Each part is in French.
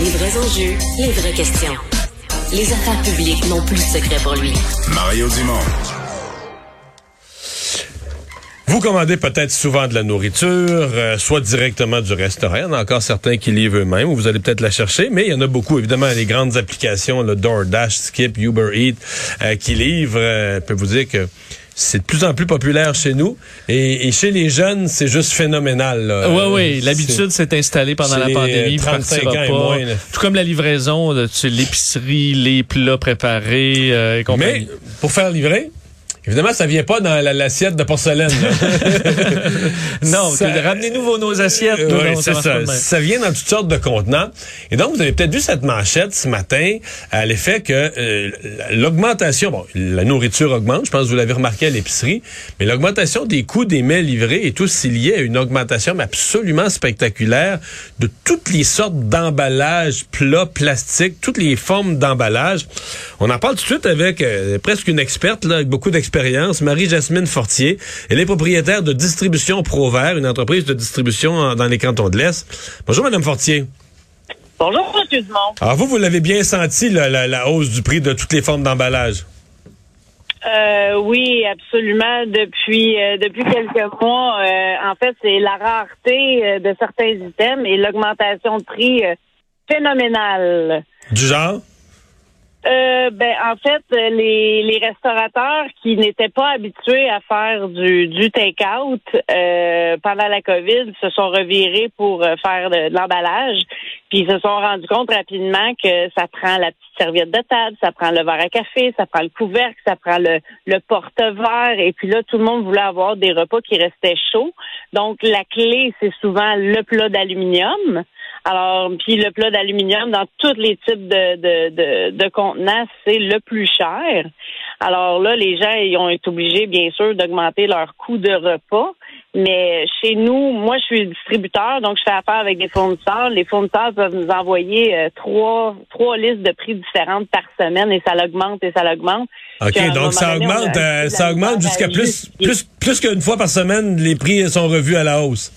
Les vrais enjeux, les vraies questions. Les affaires publiques n'ont plus de secret pour lui. Mario Dumont. Vous commandez peut-être souvent de la nourriture, euh, soit directement du restaurant. Il y en a encore certains qui livrent eux-mêmes, ou vous allez peut-être la chercher, mais il y en a beaucoup. Évidemment, les grandes applications, le DoorDash, Skip, Uber Eats, euh, qui livrent. Euh, je peux vous dire que c'est de plus en plus populaire chez nous. Et, chez les jeunes, c'est juste phénoménal. Oui, oui. L'habitude s'est installée pendant la pandémie. 35 ans et moins. Tout comme la livraison, l'épicerie, les plats préparés euh, et Mais pour faire livrer, Évidemment, ça vient pas dans l'assiette de porcelaine. non, ramenez-nous vos nos assiettes. oui, c'est ça. Ça vient dans toutes sortes de contenants. Et donc, vous avez peut-être vu cette manchette ce matin à l'effet que euh, l'augmentation, bon, la nourriture augmente, je pense que vous l'avez remarqué à l'épicerie, mais l'augmentation des coûts des mets livrés est aussi liée à une augmentation absolument spectaculaire de toutes les sortes d'emballages, plats, plastiques, toutes les formes d'emballage. On en parle tout de suite avec euh, presque une experte, là, avec beaucoup Marie-Jasmine Fortier. Elle est propriétaire de Distribution Provert, une entreprise de distribution dans les cantons de l'Est. Bonjour, Madame Fortier. Bonjour, M. Dumont. Alors, vous, vous l'avez bien senti, la, hausse du prix de toutes les formes d'emballage? Euh, oui, absolument. Depuis euh, depuis quelques mois, euh, en fait, c'est la rareté de certains items et l'augmentation de prix phénoménale. Du genre? Euh, ben, en fait, les, les restaurateurs qui n'étaient pas habitués à faire du, du take-out euh, pendant la COVID se sont revirés pour euh, faire de, l'emballage. Puis ils se sont rendus compte rapidement que ça prend la petite serviette de table, ça prend le verre à café, ça prend le couvercle, ça prend le, le porte-verre. Et puis là, tout le monde voulait avoir des repas qui restaient chauds. Donc, la clé, c'est souvent le plat d'aluminium. Alors, puis le plat d'aluminium dans tous les types de, de, de, de contenants, c'est le plus cher. Alors là, les gens ils ont été obligés, bien sûr, d'augmenter leur coût de repas. Mais chez nous, moi, je suis distributeur, donc je fais affaire avec des fournisseurs. Les fournisseurs peuvent nous envoyer euh, trois, trois listes de prix différentes par semaine et ça l'augmente et ça l'augmente. OK, donc ça augmente, euh, ça augmente jusqu'à plus, plus, plus qu'une fois par semaine, les prix sont revus à la hausse.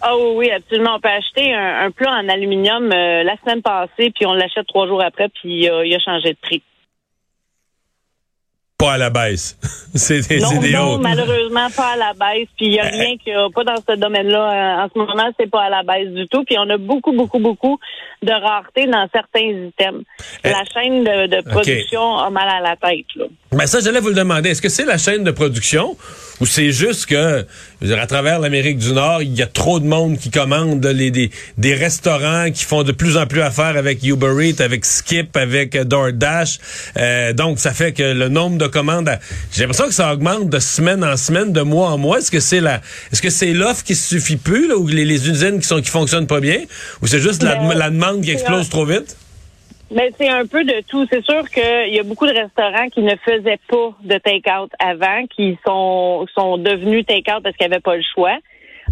Ah oui, absolument. On peut acheter un, plat en aluminium euh, la semaine passée, puis on l'achète trois jours après, puis euh, il a changé de prix. Pas à la baisse. c'est des, non, non, malheureusement, pas à la baisse. Puis il n'y a euh, rien qui a pas dans ce domaine-là. En ce moment, c'est pas à la baisse du tout. Puis on a beaucoup, beaucoup, beaucoup de rareté dans certains items. La chaîne de, production a mal à la tête. Là. Ben ça, j'allais vous le demander. Est-ce que c'est la chaîne de production ou c'est juste que, à travers l'Amérique du Nord, il y a trop de monde qui commande les, des, des restaurants qui font de plus en plus affaire avec Uber Eats, avec Skip, avec DoorDash. Euh, donc, ça fait que le nombre de commandes, j'ai l'impression que ça augmente de semaine en semaine, de mois en mois. Est-ce que c'est la, est-ce que c'est l'offre qui suffit plus, là, ou les, les, usines qui sont qui fonctionnent pas bien, ou c'est juste la, ben, la demande qui explose trop vite? Mais c'est un peu de tout. C'est sûr qu'il y a beaucoup de restaurants qui ne faisaient pas de take-out avant, qui sont, sont devenus take-out parce qu'ils n'avaient pas le choix.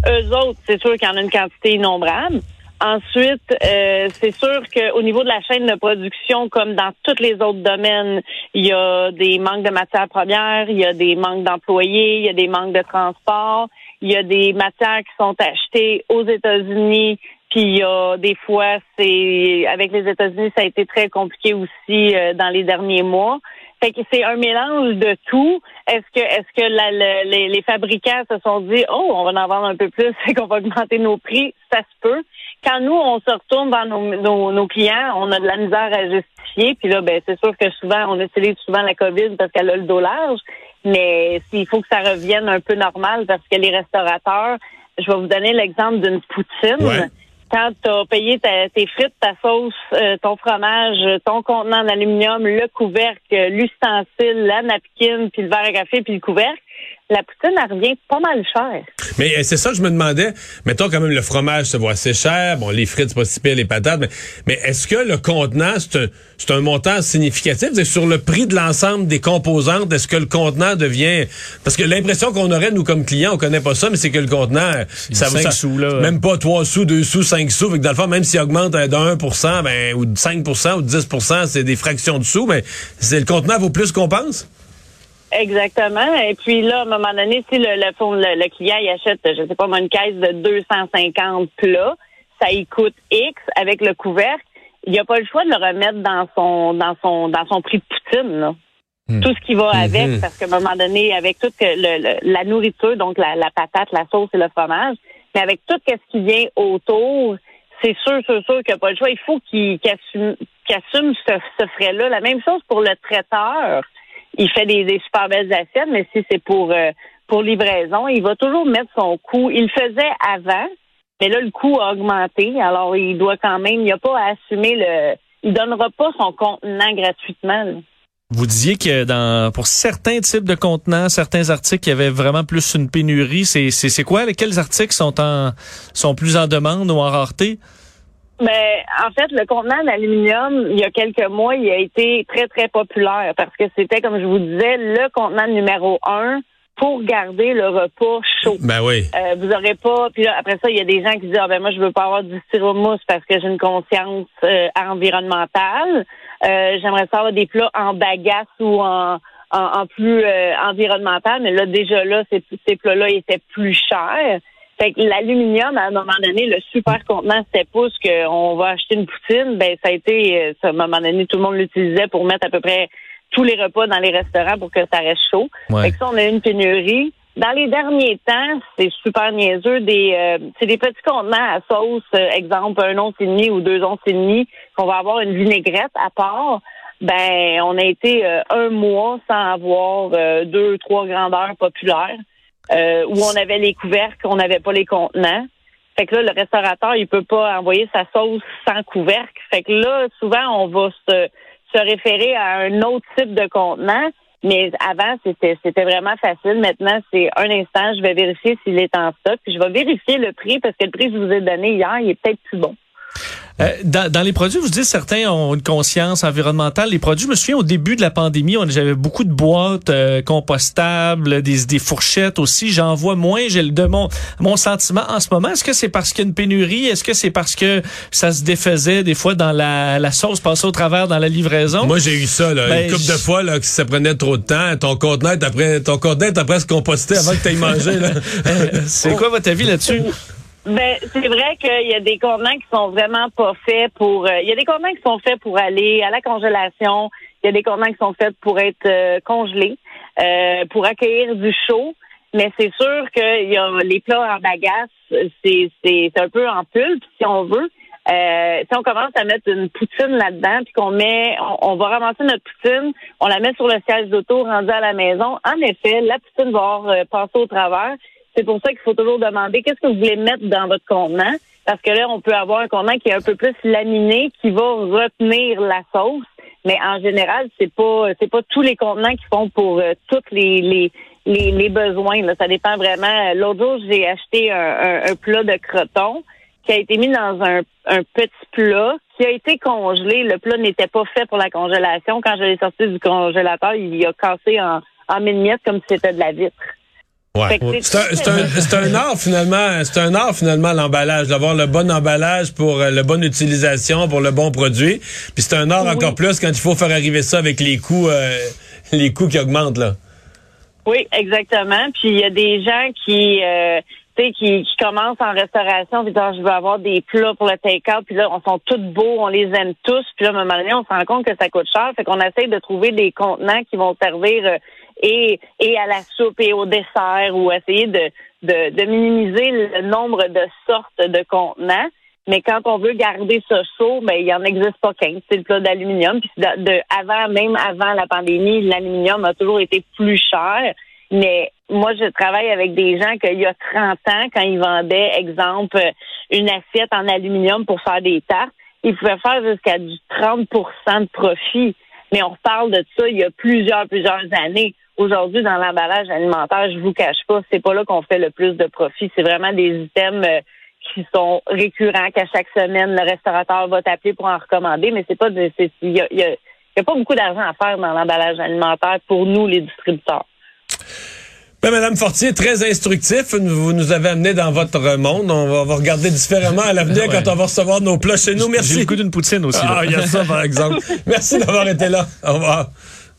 Eux autres, c'est sûr qu'il y en a une quantité innombrable. Ensuite, euh, c'est sûr qu'au niveau de la chaîne de production, comme dans tous les autres domaines, il y a des manques de matières premières, il y a des manques d'employés, il y a des manques de transport, il y a des matières qui sont achetées aux États-Unis puis il y a des fois, c'est avec les États-Unis, ça a été très compliqué aussi euh, dans les derniers mois. Fait que c'est un mélange de tout. Est-ce que est-ce que les, les, fabricants se sont dit oh on va en vendre un peu plus et qu'on va augmenter nos prix? Ça se peut. Quand nous on se retourne vers nos, nos, clients, on a de la misère à justifier. Puis là, ben c'est sûr que souvent on utilise souvent la COVID parce qu'elle a le dos large. Mais s'il faut que ça revienne un peu normal parce que les restaurateurs, je vais vous donner l'exemple d'une poutine quand tu as payé tes frites, ta sauce, euh, ton fromage, ton contenant en aluminium, le couvercle, l'ustensile, la napkin, puis le verre à café, puis le couvercle, la poutine, elle revient pas mal cher. Mais euh, c'est ça que je me demandais. Mettons quand même le fromage se voit assez cher. Bon, les frites, c'est pas si pire, les patates. Mais, est-ce que le contenant, c'est un, montant significatif? Sur le prix de l'ensemble des composantes, est-ce que le contenant devient... Parce que l'impression qu'on aurait, nous, comme clients, on connaît pas ça, mais c'est que le contenant, ça vaut... sous, là. Même pas 3 sous, 2 sous, 5 sous. Fait que dans le fond, même s'il augmente de 1% ben, ou de 5 ou 10% c'est des fractions de sous, mais c'est le contenant vaut plus qu'on pense? Exactement. Et puis là, à un moment donné, si le, le, le, client il achète, je sais pas, une caisse de 250 plats, ça y coûte X avec le couvercle. il n'y a pas le choix de le remettre dans son dans son dans son prix de poutine. Là. Hmm. Tout ce qui va avec, Mhm. parce qu'à un moment donné, avec toute le, le- la nourriture, donc la, la patate, la sauce et le fromage, mais avec tout ce qui vient autour, c'est sûr, sûr, sûr qu'il n'y a pas le choix. Il faut qu'il assume, qu'il assume ce, ce frais-là. La même chose pour le traiteur. Il fait des, super belles assiettes, mais si c'est pour euh, pour livraison, il va toujours mettre son coût. Il le faisait avant, mais là, le coût a augmenté. Alors, il doit quand même, il n'a pas à assumer le. Il donnera pas son contenant gratuitement. Vous disiez que dans pour certains types de contenants, certains articles, il y avait vraiment plus une pénurie. C'est c'est c'est quoi? Quels articles sont en sont plus en demande ou en rareté? Ben, en fait, le contenant d'aluminium, il y a quelques mois, il a été très, très populaire parce que c'était, comme je vous disais, le contenant numéro un pour garder le repas chaud. Ben oui. Euh, vous aurez pas. Puis là, après ça, il y a des gens qui disent ah ben moi je veux pas avoir du styromousse parce que j'ai une conscience euh, environnementale. Euh, J'aimerais savoir des plats en bagasse ou en en, en plus euh, environnemental, mais là déjà là ces, ces plats-là étaient plus chers. Fait que l'aluminium, à un moment donné, le super contenant 7 pouces qu'on va acheter une poutine, ben ça a été, euh, à un moment donné, tout le monde l'utilisait pour mettre à peu près tous les repas dans les restaurants pour que ça reste chaud. Ouais. Fait que ça, on a eu une pénurie. Dans les derniers temps, c'est super niaiseux, des euh, c'est des petits contenants à sauce, euh, exemple un once et demi ou deux onces et demi, qu'on va avoir une vinaigrette à part. Ben, on a été euh, un mois sans avoir euh, deux, trois grandeurs populaires, euh, où on avait les couvercles, on n'avait pas les contenants. Fait que là, le restaurateur, il peut pas envoyer sa sauce sans couvercle. Fait que là, souvent, on va se, se référer à un autre type de contenant. Mais avant, c'était c'était vraiment facile. Maintenant, c'est un instant, je vais vérifier s'il est en stock. Puis je vais vérifier le prix parce que le prix que je vous ai donné hier, il est peut-être plus bon. Euh, dans, dans les produits, vous dites certains ont une conscience environnementale. Les produits, je me souviens au début de la pandémie, on j'avais beaucoup de boîtes euh, compostables, des, des fourchettes aussi. J'en vois moins. J'ai le de mon mon sentiment en ce moment. Est-ce que c'est parce qu'il y a une pénurie? Est-ce que c'est parce que ça se défaisait des fois dans la, la sauce passée au travers dans la livraison? Moi, j'ai eu ça, là, Ben, une couple de fois, là, que ça prenait trop de temps. Ton contenant est après, ton contenant est presque composté avant que tu aies mangé, là. C'est quoi votre avis là-dessus? Ben, c'est vrai qu'il y a des contenants qui sont vraiment pas faits pour. euh, Il y a des contenants qui sont faits pour aller à la congélation. Il y a des contenants qui sont faits pour être euh, congelés, euh, pour accueillir du chaud. Mais c'est sûr que y a les plats en bagasse, c'est c'est un peu en pulpe si on veut. Euh, si on commence à mettre une poutine là-dedans, puis qu'on met, on, on va ramasser notre poutine, on la met sur le siège d'auto rendu à la maison. En effet, la poutine va avoir, euh, passer au travers. C'est pour ça qu'il faut toujours demander qu'est-ce que vous voulez mettre dans votre contenant, parce que là, on peut avoir un contenant qui est un peu plus laminé, qui va retenir la sauce. Mais en général, c'est pas c'est pas tous les contenants qui font pour euh, tous les, les les, les besoins. Là. Ça dépend vraiment. L'autre jour, j'ai acheté un, un, un plat de croton qui a été mis dans un, un petit plat qui a été congelé. Le plat n'était pas fait pour la congélation. Quand je l'ai sorti du congélateur, il a cassé en, en mille miettes comme si c'était de la vitre. Ouais. C'est- un, c'est un, c'est un art finalement, c'est un art finalement l'emballage, d'avoir le bon emballage pour euh, la bonne utilisation, pour le bon produit. Puis c'est un art Oui. encore plus quand il faut faire arriver ça avec les coûts, euh, les coûts qui augmentent là. Oui, exactement. Puis il y a des gens qui, euh, tu sais, qui, qui commencent en restauration, puis disent, Ah, je veux avoir des plats pour le take-out, puis là, on sont tous beaux, on les aime tous, puis là, à un moment donné, on se rend compte que ça coûte cher, fait qu'on essaye de trouver des contenants qui vont servir euh, et, et à la soupe et au dessert, ou essayer de, de, de minimiser le nombre de sortes de contenants. Mais quand on veut garder ça chaud, ben il y en existe pas 15. C'est le plat d'aluminium. Puis de, de- avant, même avant la pandémie, l'aluminium a toujours été plus cher. Mais moi, je travaille avec des gens qu'il y a 30 ans, quand ils vendaient, exemple, une assiette en aluminium pour faire des tartes, ils pouvaient faire jusqu'à du 30% de profit. Mais on reparle de ça il y a plusieurs, plusieurs années. Aujourd'hui, dans l'emballage alimentaire, je vous cache pas, c'est pas là qu'on fait le plus de profit. C'est vraiment des items euh, qui sont récurrents, qu'à chaque semaine, le restaurateur va t'appeler pour en recommander, mais c'est pas de, c'est, il y a, y a- il y a pas beaucoup d'argent à faire dans l'emballage alimentaire pour nous, les distributeurs. Ben, Madame Fortier, très instructif. Vous nous avez amené dans votre monde. On va, on va regarder différemment à l'avenir Ouais. quand on va recevoir nos plats chez nous. J'ai Merci. le goût d'une poutine aussi. là. Ah, il y a ça, par exemple. Merci d'avoir été là. Au revoir.